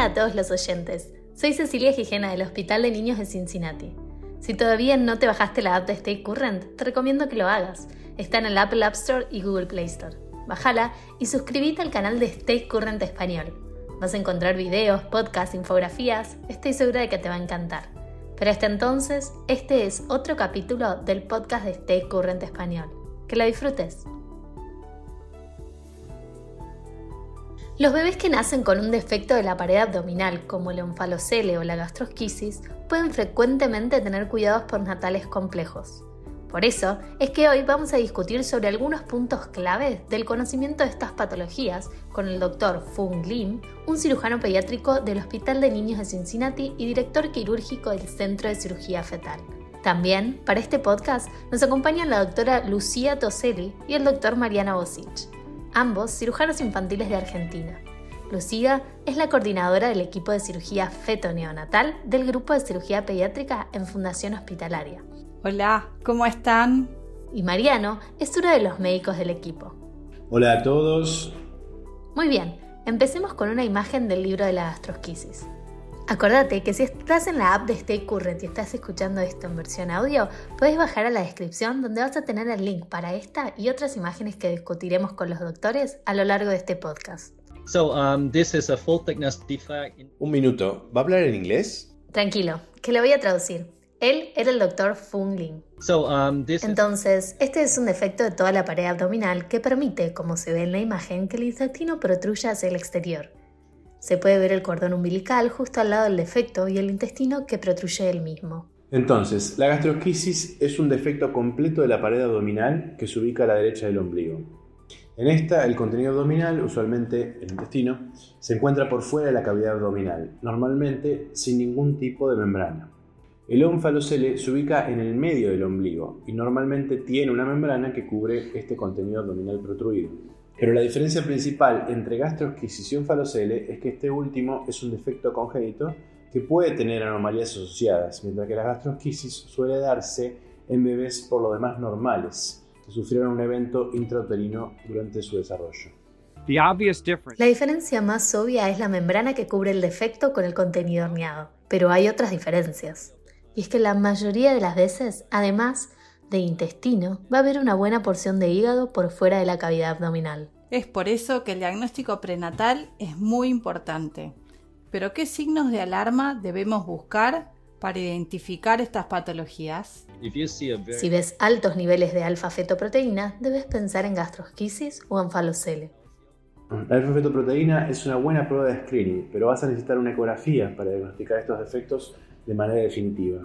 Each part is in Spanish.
Hola a todos los oyentes. Soy Cecilia Gijena del Hospital de Niños de Cincinnati. Si todavía no te bajaste la app de Stay Current, te recomiendo que lo hagas. Está en el Apple App Store y Google Play Store. Bájala y suscríbete al canal de Stay Current Español. Vas a encontrar videos, podcasts, infografías. Estoy segura de que te va a encantar. Pero hasta entonces, este es otro capítulo del podcast de Stay Current Español. Que lo disfrutes. Los bebés que nacen con un defecto de la pared abdominal, como el onfalocele o la gastrosquisis, pueden frecuentemente tener cuidados postnatales complejos. Por eso es que hoy vamos a discutir sobre algunos puntos clave del conocimiento de estas patologías con el doctor Fung Lim, un cirujano pediátrico del Hospital de Niños de Cincinnati y director quirúrgico del Centro de Cirugía Fetal. También, para este podcast, nos acompañan la doctora Lucía Toselli y el doctor Mariana Bosich ambos cirujanos infantiles de Argentina. Lucía es la coordinadora del equipo de cirugía feto-neonatal del grupo de cirugía pediátrica en Fundación Hospitalaria. Hola, ¿cómo están? Y Mariano es uno de los médicos del equipo. Hola a todos. Muy bien, empecemos con una imagen del libro de la gastrosquisis. Acordate que si estás en la app de Stay Current y estás escuchando esto en versión audio, puedes bajar a la descripción donde vas a tener el link para esta y otras imágenes que discutiremos con los doctores a lo largo de este podcast. Um, Un minuto, ¿va a hablar en inglés? Tranquilo, que lo voy a traducir. Él era el doctor Fung Lin. Um, Entonces, este es un defecto de toda la pared abdominal que permite, como se ve en la imagen, que el intestino protruya hacia el exterior. Se puede ver el cordón umbilical justo al lado del defecto y el intestino que protruye el mismo. Entonces, la gastrosquisis es un defecto completo de la pared abdominal que se ubica a la derecha del ombligo. En esta, el contenido abdominal, usualmente el intestino, se encuentra por fuera de la cavidad abdominal, normalmente sin ningún tipo de membrana. El ónfalocele se ubica en el medio del ombligo y normalmente tiene una membrana que cubre este contenido abdominal protruido. Pero la diferencia principal entre gastrosquisis y onfalocele es que este último es un defecto congénito que puede tener anomalías asociadas, mientras que la gastrosquisis suele darse en bebés por lo demás normales, que sufrieron un evento intrauterino durante su desarrollo. La diferencia más obvia es la membrana que cubre el defecto con el contenido horneado, pero hay otras diferencias. Y es que la mayoría de las veces, además, de intestino, va a haber una buena porción de hígado por fuera de la cavidad abdominal. Es por eso que el diagnóstico prenatal es muy importante. Pero ¿qué signos de alarma debemos buscar para identificar estas patologías? Si ves altos niveles de alfa-fetoproteína, debes pensar en gastrosquisis o anfalocele. La alfa-fetoproteína es una buena prueba de screening, pero vas a necesitar una ecografía para diagnosticar estos defectos de manera definitiva.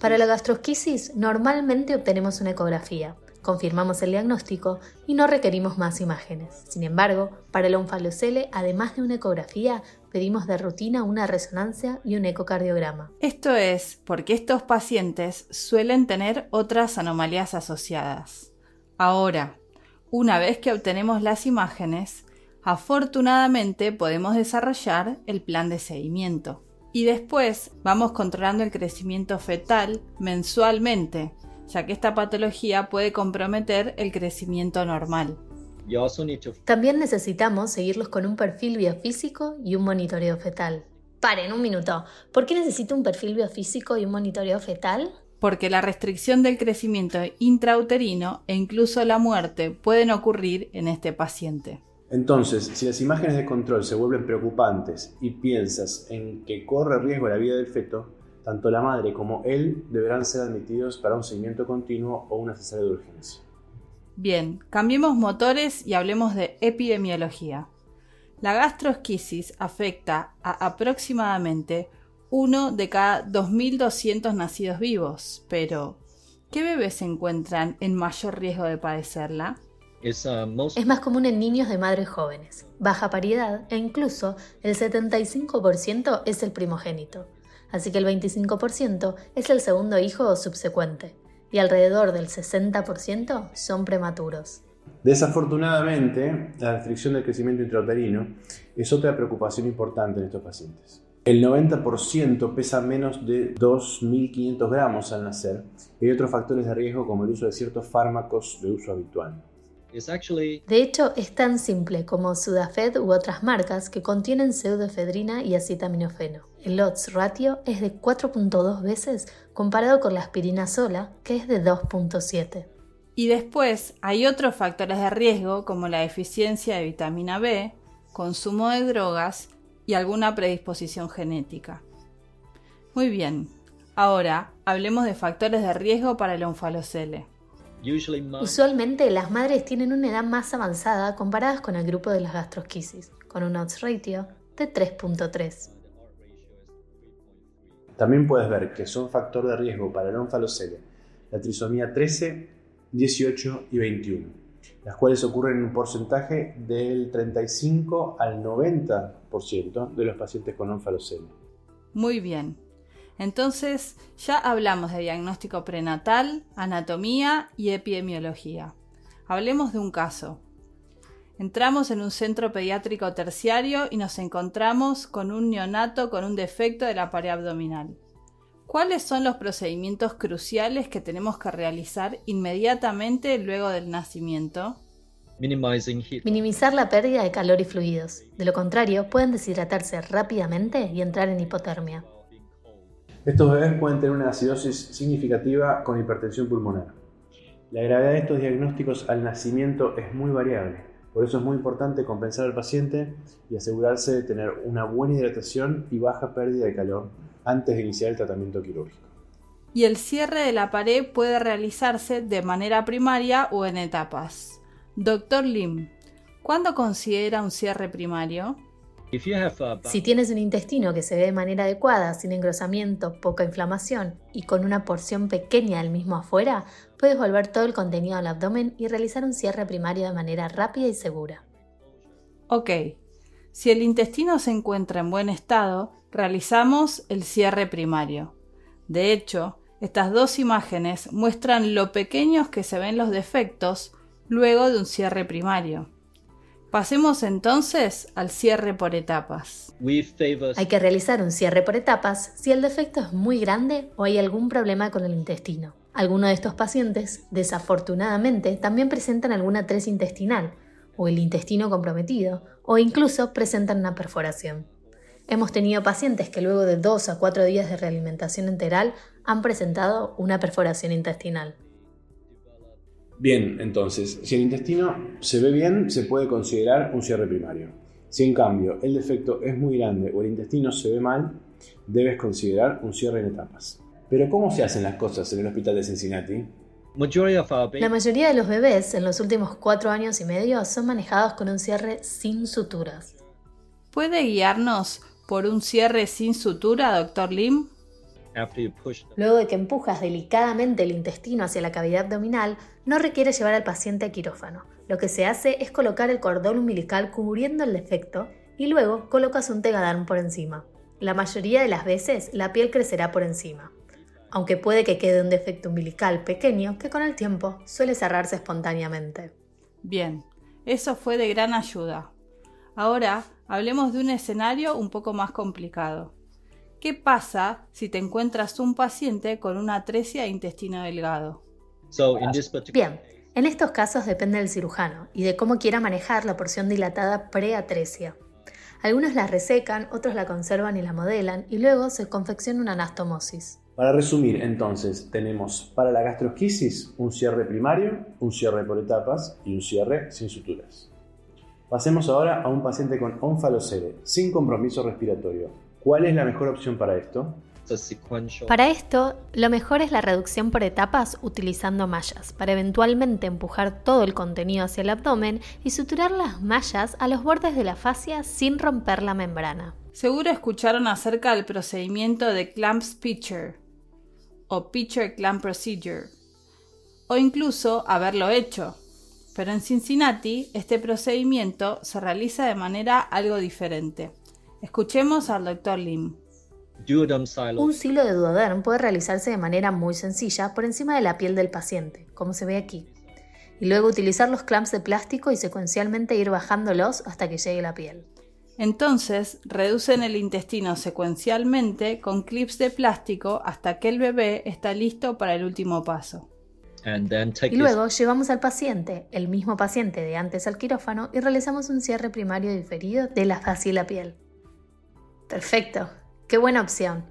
Para la gastrosquisis, normalmente obtenemos una ecografía, confirmamos el diagnóstico y no requerimos más imágenes. Sin embargo, para el onfalocele, además de una ecografía, pedimos de rutina una resonancia y un ecocardiograma. Esto es porque estos pacientes suelen tener otras anomalías asociadas. Ahora, una vez que obtenemos las imágenes, afortunadamente podemos desarrollar el plan de seguimiento y después vamos controlando el crecimiento fetal mensualmente, ya que esta patología puede comprometer el crecimiento normal. También necesitamos seguirlos con un perfil biofísico y un monitoreo fetal. Paren un minuto. ¿Por qué necesito un perfil biofísico y un monitoreo fetal? Porque la restricción del crecimiento intrauterino e incluso la muerte pueden ocurrir en este paciente. Entonces, si las imágenes de control se vuelven preocupantes y piensas en que corre riesgo la vida del feto, tanto la madre como él deberán ser admitidos para un seguimiento continuo o una cesárea de urgencia. Bien, cambiemos motores y hablemos de epidemiología. La gastrosquisis afecta a aproximadamente uno de cada 2.200 nacidos vivos, pero ¿qué bebés se encuentran en mayor riesgo de padecerla? Uh, es más común en niños de madres jóvenes, baja paridad e incluso el 75% es el primogénito, así que el 25% es el segundo hijo o subsecuente, y alrededor del 60% son prematuros. Desafortunadamente, la restricción del crecimiento intrauterino es otra preocupación importante en estos pacientes. El 90% pesa menos de 2.500 gramos al nacer y hay otros factores de riesgo como el uso de ciertos fármacos de uso habitual. De hecho, es tan simple como Sudafed u otras marcas que contienen pseudoefedrina y acetaminofeno. El odds ratio es de 4.2 veces comparado con la aspirina sola, que es de 2.7. Y después hay otros factores de riesgo como la deficiencia de vitamina B, consumo de drogas y alguna predisposición genética. Muy bien, ahora hablemos de factores de riesgo para el onfalocele. Usualmente las madres tienen una edad más avanzada comparadas con el grupo de las gastrosquisis, con un odds ratio de 3.3. También puedes ver que son factor de riesgo para el onfalocele la trisomía 13, 18 y 21, las cuales ocurren en un porcentaje del 35 al 90% de los pacientes con onfalocele. Muy bien, entonces ya hablamos de diagnóstico prenatal, anatomía y epidemiología. Hablemos de un caso. Entramos en un centro pediátrico terciario y nos encontramos con un neonato con un defecto de la pared abdominal. ¿Cuáles son los procedimientos cruciales que tenemos que realizar inmediatamente luego del nacimiento? Minimizar la pérdida de calor y fluidos. De lo contrario, pueden deshidratarse rápidamente y entrar en hipotermia. Estos bebés pueden tener una acidosis significativa con hipertensión pulmonar. La gravedad de estos diagnósticos al nacimiento es muy variable, por eso es muy importante compensar al paciente y asegurarse de tener una buena hidratación y baja pérdida de calor antes de iniciar el tratamiento quirúrgico. Y el cierre de la pared puede realizarse de manera primaria o en etapas. Doctor Lim, ¿cuándo considera un cierre primario? Si tienes un intestino que se ve de manera adecuada, sin engrosamiento, poca inflamación y con una porción pequeña del mismo afuera, puedes volver todo el contenido al abdomen y realizar un cierre primario de manera rápida y segura. Ok, si el intestino se encuentra en buen estado, realizamos el cierre primario. De hecho, estas dos imágenes muestran lo pequeños que se ven los defectos luego de un cierre primario. Pasemos entonces al cierre por etapas. Hay que realizar un cierre por etapas si el defecto es muy grande o hay algún problema con el intestino. Algunos de estos pacientes, desafortunadamente, también presentan alguna atresia intestinal, o el intestino comprometido, o incluso presentan una perforación. Hemos tenido pacientes que luego de dos a cuatro días de realimentación enteral han presentado una perforación intestinal. Bien, entonces, si el intestino se ve bien, se puede considerar un cierre primario. Si en cambio el defecto es muy grande o el intestino se ve mal, debes considerar un cierre en etapas. Pero ¿cómo se hacen las cosas en el hospital de Cincinnati? La mayoría de los bebés en los últimos cuatro años y medio son manejados con un cierre sin suturas. ¿Puede guiarnos por un cierre sin sutura, doctor Lim? Luego de que empujas delicadamente el intestino hacia la cavidad abdominal, no requiere llevar al paciente a quirófano. Lo que se hace es colocar el cordón umbilical cubriendo el defecto y luego colocas un tegaderm por encima. La mayoría de las veces la piel crecerá por encima, aunque puede que quede un defecto umbilical pequeño que con el tiempo suele cerrarse espontáneamente. Bien, eso fue de gran ayuda. Ahora hablemos de un escenario un poco más complicado. ¿Qué pasa si te encuentras un paciente con una atresia de intestino delgado? Bien, en estos casos depende del cirujano y de cómo quiera manejar la porción dilatada preatresia. Algunos la resecan, otros la conservan y la modelan y luego se confecciona una anastomosis. Para resumir, entonces, tenemos para la gastrosquisis un cierre primario, un cierre por etapas y un cierre sin suturas. Pasemos ahora a un paciente con onfalocele, sin compromiso respiratorio, ¿Cuál es la mejor opción para esto? Para esto, lo mejor es la reducción por etapas utilizando mallas, para eventualmente empujar todo el contenido hacia el abdomen y suturar las mallas a los bordes de la fascia sin romper la membrana. Seguro escucharon acerca del procedimiento de Clamp's Pitcher o Pitcher Clamp Procedure, o incluso haberlo hecho. Pero en Cincinnati, este procedimiento se realiza de manera algo diferente. Escuchemos al Dr. Lim. Un silo de duoderm puede realizarse de manera muy sencilla por encima de la piel del paciente, como se ve aquí, y luego utilizar los clamps de plástico y secuencialmente ir bajándolos hasta que llegue la piel. Entonces, reducen el intestino secuencialmente con clips de plástico hasta que el bebé está listo para el último paso. y luego llevamos al paciente, el mismo paciente de antes al quirófano, y realizamos un cierre primario diferido de la fascia y la piel. Perfecto, qué buena opción.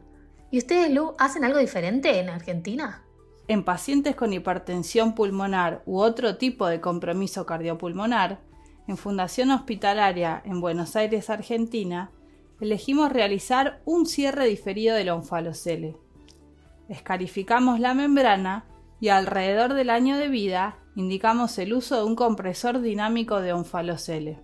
¿Y ustedes, Lu, hacen algo diferente en Argentina? En pacientes con hipertensión pulmonar u otro tipo de compromiso cardiopulmonar, en Fundación Hospitalaria en Buenos Aires, Argentina, elegimos realizar un cierre diferido del onfalocele. Escarificamos la membrana y alrededor del año de vida indicamos el uso de un compresor dinámico de onfalocele.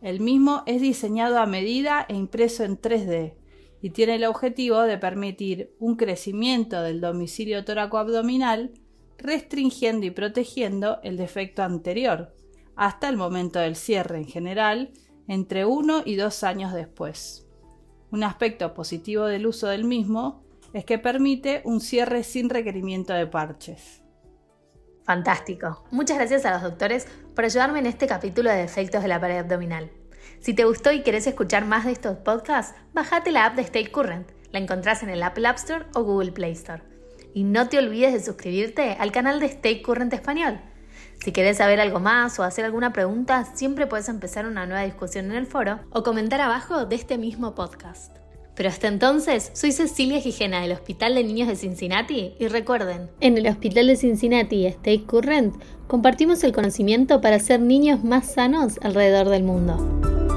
El mismo es diseñado a medida e impreso en 3D y tiene el objetivo de permitir un crecimiento del domicilio tóraco-abdominal restringiendo y protegiendo el defecto anterior, hasta el momento del cierre en general, entre uno y dos años después. Un aspecto positivo del uso del mismo es que permite un cierre sin requerimiento de parches. Fantástico. Muchas gracias a los doctores por ayudarme en este capítulo de defectos de la pared abdominal. Si te gustó y querés escuchar más de estos podcasts, bájate la app de Stay Current. La encontrás en el Apple App Store o Google Play Store. Y no te olvides de suscribirte al canal de Stay Current Español. Si querés saber algo más o hacer alguna pregunta, siempre puedes empezar una nueva discusión en el foro o comentar abajo de este mismo podcast. Pero hasta entonces, soy Cecilia Gijena del Hospital de Niños de Cincinnati y recuerden, en el Hospital de Cincinnati State Current compartimos el conocimiento para ser niños más sanos alrededor del mundo.